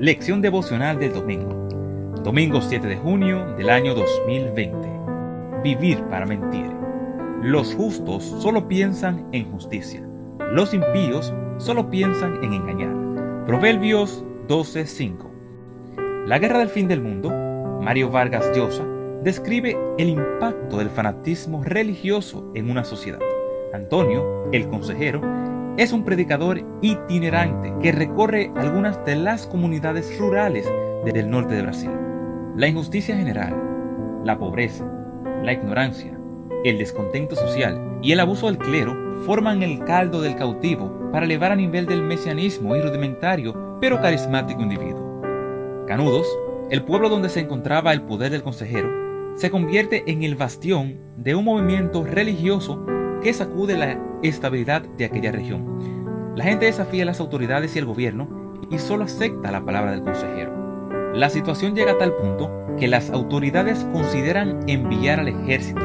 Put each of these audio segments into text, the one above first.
Lección devocional del domingo. Domingo 7 de junio del año 2020. Vivir para mentir. Los justos solo piensan en justicia. Los impíos solo piensan en engañar. Proverbios 12:5. La guerra del fin del mundo, Mario Vargas Llosa, describe el impacto del fanatismo religioso en una sociedad. Antonio, el consejero, es un predicador itinerante que recorre algunas de las comunidades rurales del norte de Brasil. La injusticia general, la pobreza, la ignorancia, el descontento social y el abuso del clero forman el caldo del cautivo para elevar a nivel del mesianismo y rudimentario pero carismático individuo. Canudos, el pueblo donde se encontraba el poder del consejero, se convierte en el bastión de un movimiento religioso que sacude la estabilidad de aquella región. La gente desafía a las autoridades y el gobierno y solo acepta la palabra del consejero. La situación llega a tal punto que las autoridades consideran enviar al ejército,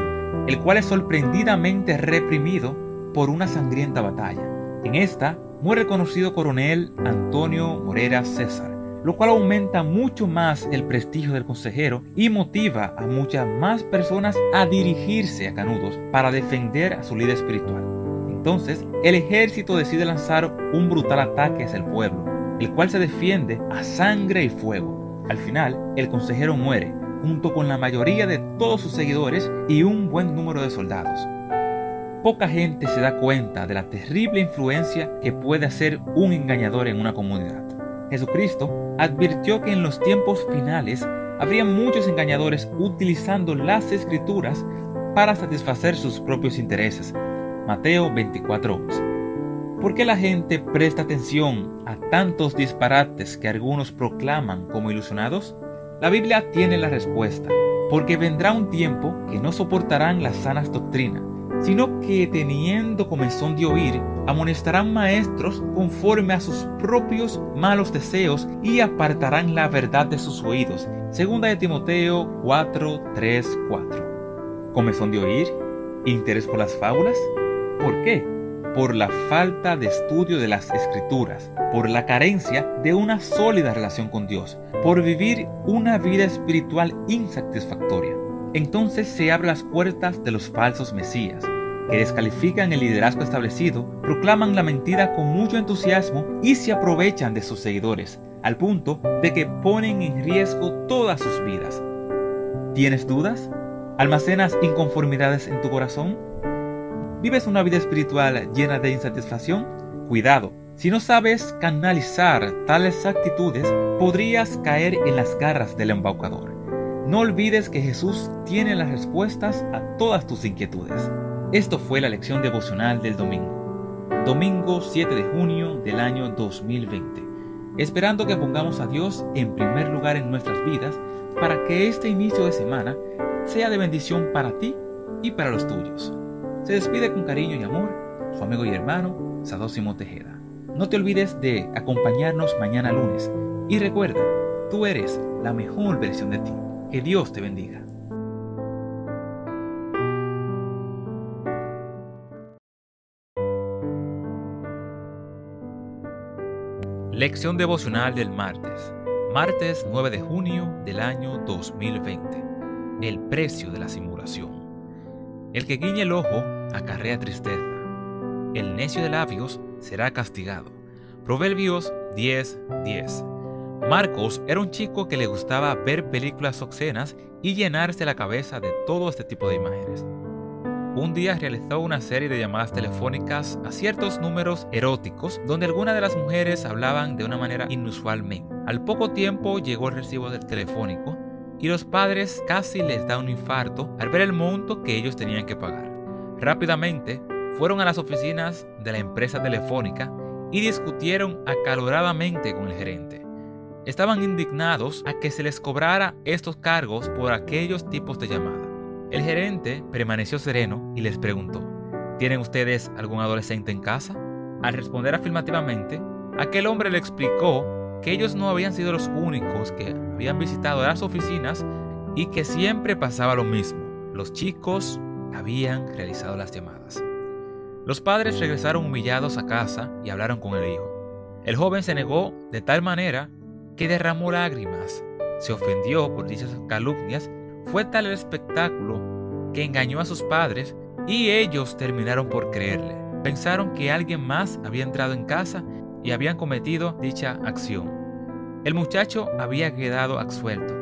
el cual es sorprendidamente reprimido por una sangrienta batalla. En esta muere el conocido coronel Antonio Morera César, lo cual aumenta mucho más el prestigio del consejero y motiva a muchas más personas a dirigirse a Canudos para defender a su líder espiritual. Entonces, el ejército decide lanzar un brutal ataque hacia el pueblo, el cual se defiende a sangre y fuego. Al final, el consejero muere, junto con la mayoría de todos sus seguidores y un buen número de soldados. Poca gente se da cuenta de la terrible influencia que puede hacer un engañador en una comunidad. Jesucristo advirtió que en los tiempos finales habría muchos engañadores utilizando las escrituras para satisfacer sus propios intereses. Mateo 24:11. ¿Por qué la gente presta atención a tantos disparates que algunos proclaman como ilusionados? La Biblia tiene la respuesta, porque vendrá un tiempo que no soportarán las sanas doctrinas sino que teniendo comezón de oír, amonestarán maestros conforme a sus propios malos deseos y apartarán la verdad de sus oídos. Segunda de Timoteo 4, 3, 4. ¿Comezón de oír? ¿Interés por las fábulas? ¿Por qué? Por la falta de estudio de las escrituras, por la carencia de una sólida relación con Dios, por vivir una vida espiritual insatisfactoria entonces se abren las puertas de los falsos mesías, que descalifican el liderazgo establecido, proclaman la mentira con mucho entusiasmo y se aprovechan de sus seguidores, al punto de que ponen en riesgo todas sus vidas. ¿Tienes dudas? ¿Almacenas inconformidades en tu corazón? ¿Vives una vida espiritual llena de insatisfacción? Cuidado, si no sabes canalizar tales actitudes, podrías caer en las garras del embaucador. No olvides que Jesús tiene las respuestas a todas tus inquietudes. Esto fue la lección devocional del domingo. Domingo 7 de junio del año 2020. Esperando que pongamos a Dios en primer lugar en nuestras vidas para que este inicio de semana sea de bendición para ti y para los tuyos. Se despide con cariño y amor su amigo y hermano Sadósimo Tejeda. No te olvides de acompañarnos mañana lunes y recuerda, tú eres la mejor versión de ti. Que Dios te bendiga. Lección devocional del martes. Martes 9 de junio del año 2020. El precio de la simulación. El que guiñe el ojo acarrea tristeza. El necio de labios será castigado. Proverbios 10:10. 10. Marcos era un chico que le gustaba ver películas obscenas y llenarse la cabeza de todo este tipo de imágenes. Un día realizó una serie de llamadas telefónicas a ciertos números eróticos donde algunas de las mujeres hablaban de una manera inusualmente. Al poco tiempo llegó el recibo del telefónico y los padres casi les da un infarto al ver el monto que ellos tenían que pagar. Rápidamente fueron a las oficinas de la empresa telefónica y discutieron acaloradamente con el gerente estaban indignados a que se les cobrara estos cargos por aquellos tipos de llamada. El gerente permaneció sereno y les preguntó, ¿tienen ustedes algún adolescente en casa? Al responder afirmativamente, aquel hombre le explicó que ellos no habían sido los únicos que habían visitado las oficinas y que siempre pasaba lo mismo. Los chicos habían realizado las llamadas. Los padres regresaron humillados a casa y hablaron con el hijo. El joven se negó de tal manera que derramó lágrimas, se ofendió por dichas calumnias, fue tal el espectáculo que engañó a sus padres y ellos terminaron por creerle. Pensaron que alguien más había entrado en casa y habían cometido dicha acción. El muchacho había quedado absuelto.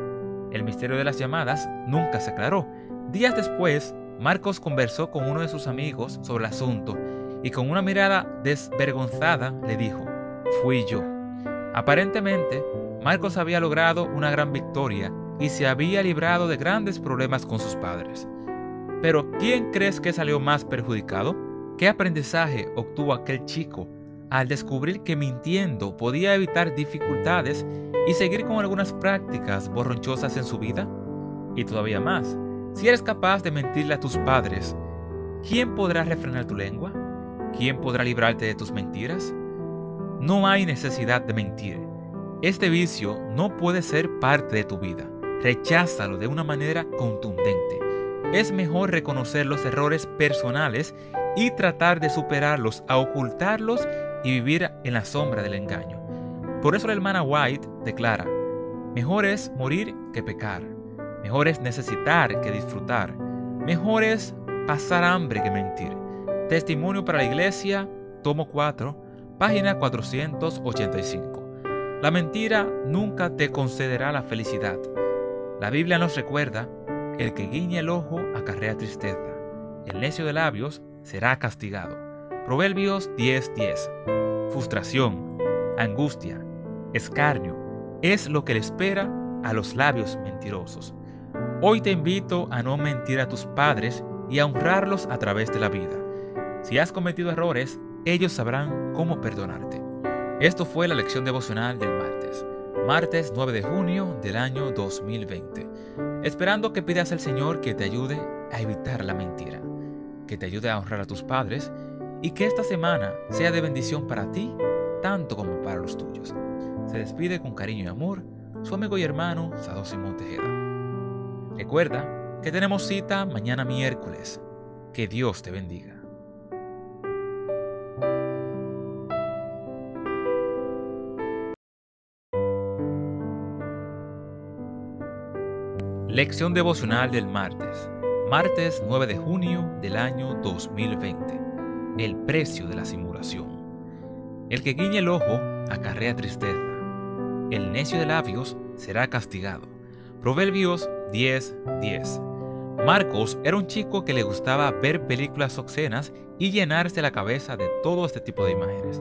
El misterio de las llamadas nunca se aclaró. Días después, Marcos conversó con uno de sus amigos sobre el asunto y con una mirada desvergonzada le dijo, fui yo. Aparentemente, Marcos había logrado una gran victoria y se había librado de grandes problemas con sus padres. Pero ¿quién crees que salió más perjudicado? ¿Qué aprendizaje obtuvo aquel chico al descubrir que mintiendo podía evitar dificultades y seguir con algunas prácticas borronchosas en su vida? Y todavía más, si eres capaz de mentirle a tus padres, ¿quién podrá refrenar tu lengua? ¿Quién podrá librarte de tus mentiras? No hay necesidad de mentir. Este vicio no puede ser parte de tu vida. Recházalo de una manera contundente. Es mejor reconocer los errores personales y tratar de superarlos a ocultarlos y vivir en la sombra del engaño. Por eso la hermana White declara, mejor es morir que pecar, mejor es necesitar que disfrutar, mejor es pasar hambre que mentir. Testimonio para la Iglesia, tomo 4, página 485. La mentira nunca te concederá la felicidad. La Biblia nos recuerda, el que guiña el ojo acarrea tristeza, el necio de labios será castigado. Proverbios 10:10. Frustración, angustia, escarnio es lo que le espera a los labios mentirosos. Hoy te invito a no mentir a tus padres y a honrarlos a través de la vida. Si has cometido errores, ellos sabrán cómo perdonarte. Esto fue la lección devocional del martes, martes 9 de junio del año 2020, esperando que pidas al Señor que te ayude a evitar la mentira, que te ayude a honrar a tus padres y que esta semana sea de bendición para ti, tanto como para los tuyos. Se despide con cariño y amor su amigo y hermano Sado Simón Tejeda. Recuerda que tenemos cita mañana miércoles. Que Dios te bendiga. Lección devocional del martes, martes 9 de junio del año 2020. El precio de la simulación. El que guiñe el ojo acarrea tristeza. El necio de labios será castigado. Proverbios 10:10. 10. Marcos era un chico que le gustaba ver películas obscenas y llenarse la cabeza de todo este tipo de imágenes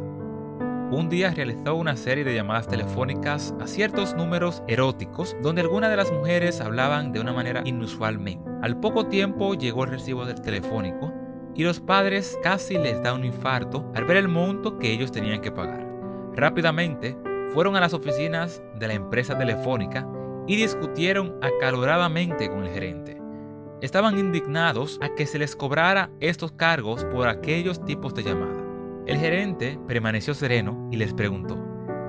un día realizó una serie de llamadas telefónicas a ciertos números eróticos donde algunas de las mujeres hablaban de una manera inusualmente. Al poco tiempo llegó el recibo del telefónico y los padres casi les da un infarto al ver el monto que ellos tenían que pagar. Rápidamente fueron a las oficinas de la empresa telefónica y discutieron acaloradamente con el gerente. Estaban indignados a que se les cobrara estos cargos por aquellos tipos de llamadas. El gerente permaneció sereno y les preguntó,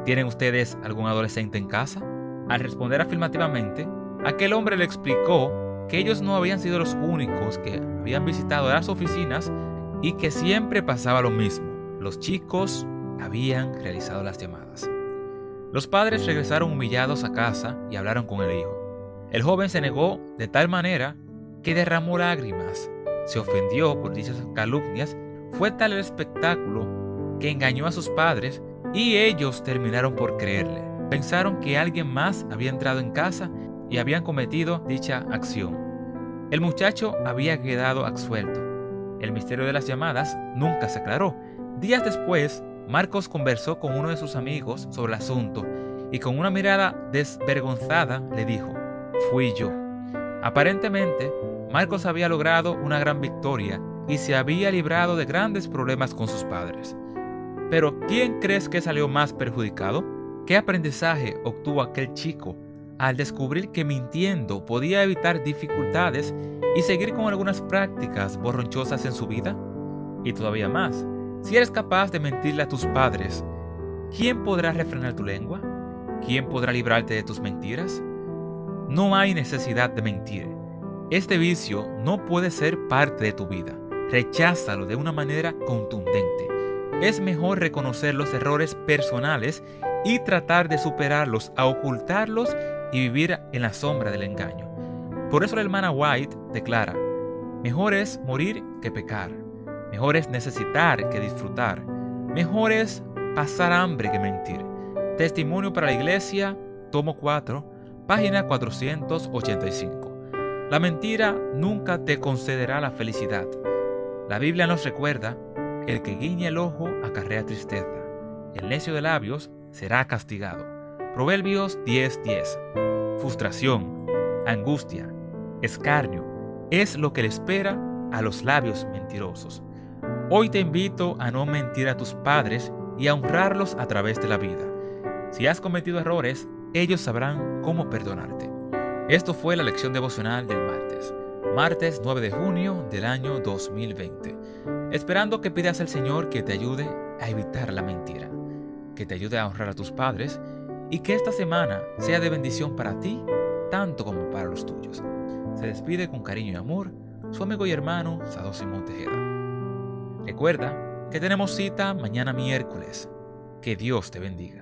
¿tienen ustedes algún adolescente en casa? Al responder afirmativamente, aquel hombre le explicó que ellos no habían sido los únicos que habían visitado las oficinas y que siempre pasaba lo mismo. Los chicos habían realizado las llamadas. Los padres regresaron humillados a casa y hablaron con el hijo. El joven se negó de tal manera que derramó lágrimas, se ofendió por dichas calumnias fue tal el espectáculo que engañó a sus padres y ellos terminaron por creerle. Pensaron que alguien más había entrado en casa y habían cometido dicha acción. El muchacho había quedado absuelto. El misterio de las llamadas nunca se aclaró. Días después, Marcos conversó con uno de sus amigos sobre el asunto y con una mirada desvergonzada le dijo, fui yo. Aparentemente, Marcos había logrado una gran victoria y se había librado de grandes problemas con sus padres. Pero ¿quién crees que salió más perjudicado? ¿Qué aprendizaje obtuvo aquel chico al descubrir que mintiendo podía evitar dificultades y seguir con algunas prácticas borronchosas en su vida? Y todavía más, si eres capaz de mentirle a tus padres, ¿quién podrá refrenar tu lengua? ¿Quién podrá librarte de tus mentiras? No hay necesidad de mentir. Este vicio no puede ser parte de tu vida. Recházalo de una manera contundente. es mejor reconocer los errores personales y tratar de superarlos a ocultarlos y vivir en la sombra del engaño. Por eso la hermana White declara, mejor es morir que pecar, mejor es necesitar que disfrutar, mejor es pasar hambre que mentir. Testimonio para la Iglesia, tomo 4, página 485. La mentira nunca te concederá la felicidad. La Biblia nos recuerda, el que guiña el ojo acarrea tristeza, el necio de labios será castigado. Proverbios 10:10. Frustración, angustia, escarnio es lo que le espera a los labios mentirosos. Hoy te invito a no mentir a tus padres y a honrarlos a través de la vida. Si has cometido errores, ellos sabrán cómo perdonarte. Esto fue la lección devocional del martes 9 de junio del año 2020, esperando que pidas al Señor que te ayude a evitar la mentira, que te ayude a honrar a tus padres y que esta semana sea de bendición para ti, tanto como para los tuyos. Se despide con cariño y amor su amigo y hermano Sado Simón Tejeda. Recuerda que tenemos cita mañana miércoles. Que Dios te bendiga.